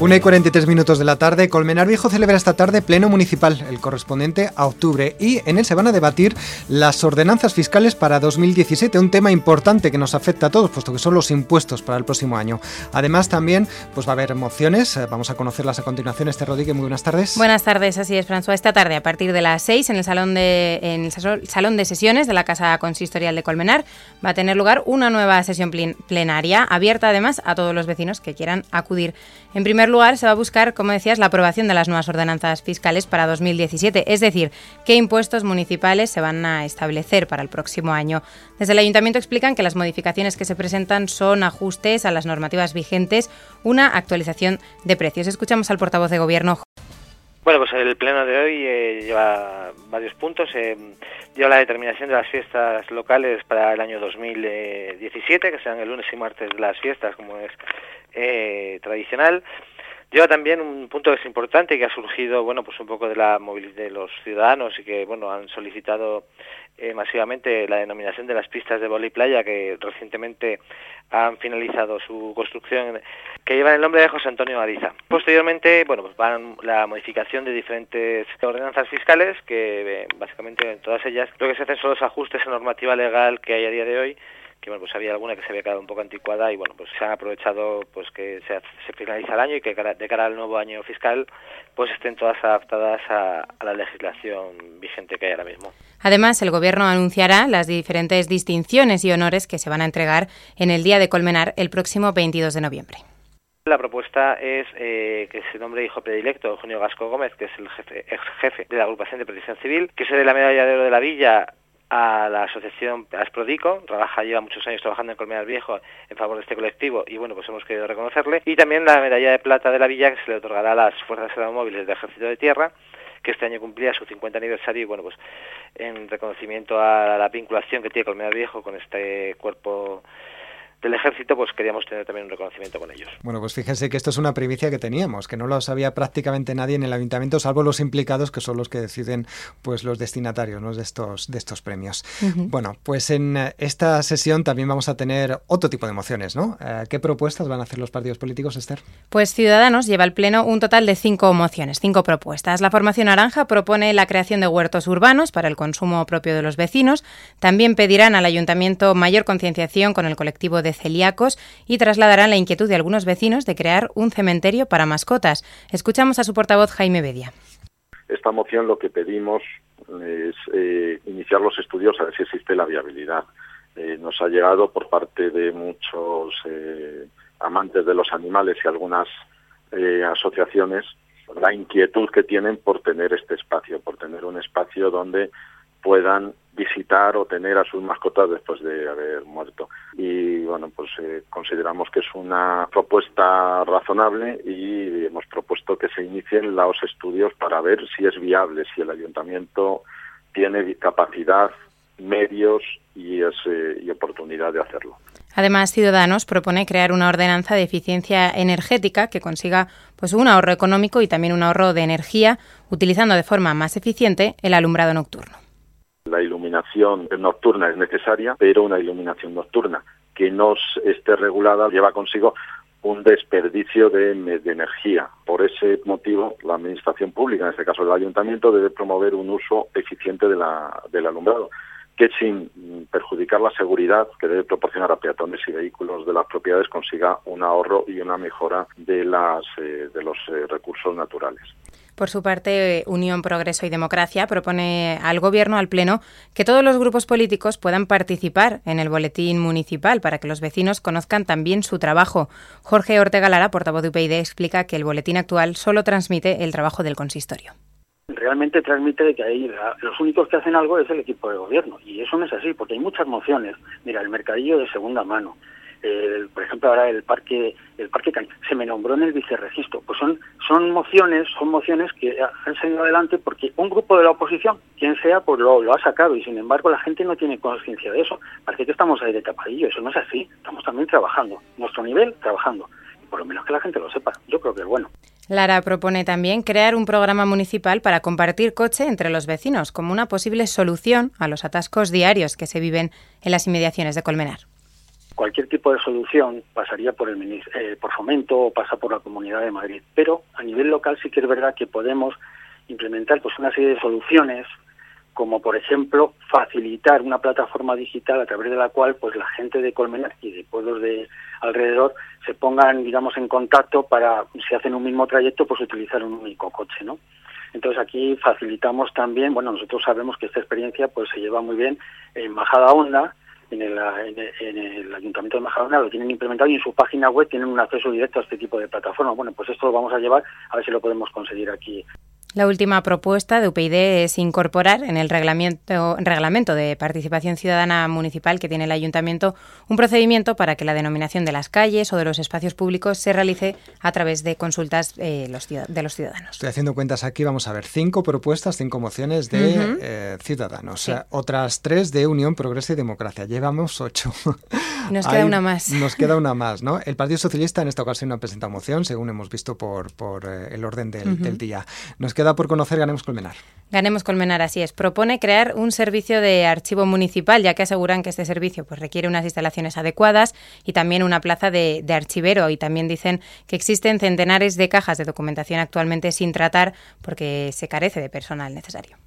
1 y 43 minutos de la tarde, Colmenar Viejo celebra esta tarde pleno municipal, el correspondiente a octubre, y en él se van a debatir las ordenanzas fiscales para 2017, un tema importante que nos afecta a todos, puesto que son los impuestos para el próximo año. Además, también pues va a haber mociones, eh, vamos a conocerlas a continuación. Este Rodríguez, muy buenas tardes. Buenas tardes, así es, François. Esta tarde, a partir de las 6, en el salón de, en el salón de sesiones de la Casa Consistorial de Colmenar, va a tener lugar una nueva sesión plenaria, abierta además a todos los vecinos que quieran acudir. En primer lugar, se va a buscar, como decías, la aprobación de las nuevas ordenanzas fiscales para 2017, es decir, qué impuestos municipales se van a establecer para el próximo año. Desde el ayuntamiento explican que las modificaciones que se presentan son ajustes a las normativas vigentes, una actualización de precios. Escuchamos al portavoz de gobierno. Bueno, pues el pleno de hoy eh, lleva varios puntos. Eh, lleva la determinación de las fiestas locales para el año 2017, que sean el lunes y martes de las fiestas, como es eh, tradicional. Lleva también un punto que es importante que ha surgido, bueno, pues un poco de la movilidad de los ciudadanos y que, bueno, han solicitado eh, masivamente la denominación de las pistas de y playa que recientemente han finalizado su construcción, que llevan el nombre de José Antonio Ariza. Posteriormente, bueno, pues van la modificación de diferentes ordenanzas fiscales que, eh, básicamente, en todas ellas lo que se hacen son los ajustes en normativa legal que hay a día de hoy que bueno, pues había alguna que se había quedado un poco anticuada y bueno, pues se ha aprovechado pues que se, finaliza el año y que de cara al nuevo año fiscal pues estén todas adaptadas a, la legislación vigente que hay ahora mismo. Además, el Gobierno anunciará las diferentes distinciones y honores que se van a entregar en el Día de Colmenar el próximo 22 de noviembre. La propuesta es eh, que se nombre hijo predilecto Eugenio Gasco Gómez, que es el jefe, ex jefe de la agrupación de protección civil, que se dé la medalla de oro de la Villa a la asociación Asprodico, trabaja, lleva muchos años trabajando en Colmenar Viejo en favor de este colectivo y bueno, pues hemos querido reconocerle. Y también la medalla de plata de la villa que se le otorgará a las Fuerzas Aeromóviles del Ejército de Tierra, que este año cumplía su 50 aniversario y bueno, pues en reconocimiento a la vinculación que tiene Colmenar Viejo con este cuerpo del ejército, pues queríamos tener también un reconocimiento con ellos. Bueno, pues fíjense que esto es una primicia que teníamos, que no lo sabía prácticamente nadie en el ayuntamiento, salvo los implicados, que son los que deciden pues los destinatarios ¿no? de, estos, de estos premios. Bueno, pues en esta sesión también vamos a tener otro tipo de mociones, ¿no? Eh, ¿Qué propuestas van a hacer los partidos políticos, Esther? Pues Ciudadanos lleva al Pleno un total de cinco mociones, cinco propuestas. La formación naranja propone la creación de huertos urbanos para el consumo propio de los vecinos. También pedirán al ayuntamiento mayor concienciación con el colectivo de celíacos y trasladarán la inquietud de algunos vecinos de crear un cementerio para mascotas. Escuchamos a su portavoz Jaime Bedia. Esta moción lo que pedimos es eh, iniciar los estudios a ver si existe la viabilidad. Eh, nos ha llegado por parte de muchos eh, amantes de los animales y algunas asociaciones la inquietud que tienen por tener este espacio, por tener un espacio donde puedan visitar o tener a sus mascotas después de haber muerto. Y bueno, pues eh, consideramos que es una propuesta razonable y hemos propuesto que se inicien los estudios para ver si es viable, si el ayuntamiento tiene capacidad, medios y, y oportunidad de hacerlo. Además, Ciudadanos propone crear una ordenanza de eficiencia energética que consiga pues un ahorro económico y también un ahorro de energía utilizando de forma más eficiente el alumbrado nocturno. Iluminación nocturna es necesaria, pero una iluminación nocturna que no esté regulada lleva consigo un desperdicio de, energía. Por ese motivo, la Administración Pública, en este caso el Ayuntamiento, debe promover un uso eficiente de la, del alumbrado que sin perjudicar la seguridad que debe proporcionar a peatones y vehículos de las propiedades consiga un ahorro y una mejora de, las, eh, los eh, recursos naturales. Por su parte, Unión, Progreso y Democracia propone al Gobierno, al Pleno, que todos los grupos políticos puedan participar en el boletín municipal para que los vecinos conozcan también su trabajo. Jorge Ortega Lara, portavoz de UPyD, explica que el boletín actual solo transmite el trabajo del consistorio realmente transmite que los únicos que hacen algo es el equipo de gobierno y eso no es así porque hay muchas mociones mira el mercadillo de segunda mano por ejemplo ahora el parque el parque se me nombró en el vicerregistro pues son son mociones son mociones que han salido adelante porque un grupo de la oposición quien sea pues lo, lo ha sacado y sin embargo la gente no tiene conciencia de eso. Parece que estamos ahí de tapadillo eso no es así. Estamos también trabajando nuestro nivel trabajando. Y por lo menos que la gente lo sepa. Yo creo que es bueno. Lara propone también crear un programa municipal para compartir coche entre los vecinos como una posible solución a los atascos diarios que se viven en las inmediaciones de Colmenar. Cualquier tipo de solución pasaría por el eh, por fomento o pasa por la Comunidad de Madrid. Pero a nivel local sí que es verdad que podemos implementar pues una serie de soluciones como por ejemplo facilitar una plataforma digital a través de la cual pues la gente de Colmenar y de pueblos de alrededor se pongan digamos en contacto para si hacen un mismo trayecto pues utilizar un único coche no entonces aquí facilitamos también bueno nosotros sabemos que esta experiencia pues se lleva muy bien en Majada Honda en el, en el, Ayuntamiento de Majadahonda lo tienen implementado y en su página web tienen un acceso directo a este tipo de plataforma. Bueno, pues esto lo vamos a llevar a ver si lo podemos conseguir aquí la última propuesta de UPyD es incorporar en el reglamento, reglamento de participación ciudadana municipal que tiene el ayuntamiento un procedimiento para que la denominación de las calles o de los espacios públicos se realice a través de consultas eh, de los ciudadanos. Estoy haciendo cuentas aquí, vamos a ver, cinco propuestas, cinco mociones de eh, ciudadanos, otras tres de Unión, Progreso y Democracia. Llevamos ocho. Nos queda una más. Nos queda una más, ¿no? El Partido Socialista en esta ocasión no ha presentado moción, según hemos visto por, por eh, el orden del, del día. Nos queda por conocer Ganemos Colmenar. Ganemos Colmenar, así es. Propone crear un servicio de archivo municipal, ya que aseguran que este servicio pues, requiere unas instalaciones adecuadas y también una plaza de, archivero. Y también dicen que existen centenares de cajas de documentación actualmente sin tratar porque se carece de personal necesario.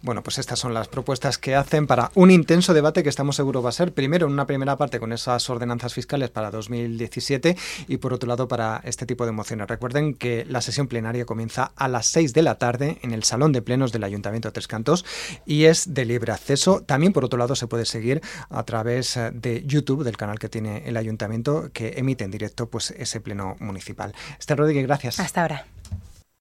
Bueno, pues estas son las propuestas que hacen para un intenso debate que estamos seguros va a ser, primero, en una primera parte con esas ordenanzas fiscales para 2017 y, por otro lado, para este tipo de mociones. Recuerden que la sesión plenaria comienza a las 6 de la tarde en el Salón de Plenos del Ayuntamiento de Tres Cantos y es de libre acceso. También, por otro lado, se puede seguir a través eh, de YouTube, del canal que tiene el Ayuntamiento, que emite en directo pues, ese pleno municipal. Esther Rodríguez, gracias. Hasta ahora.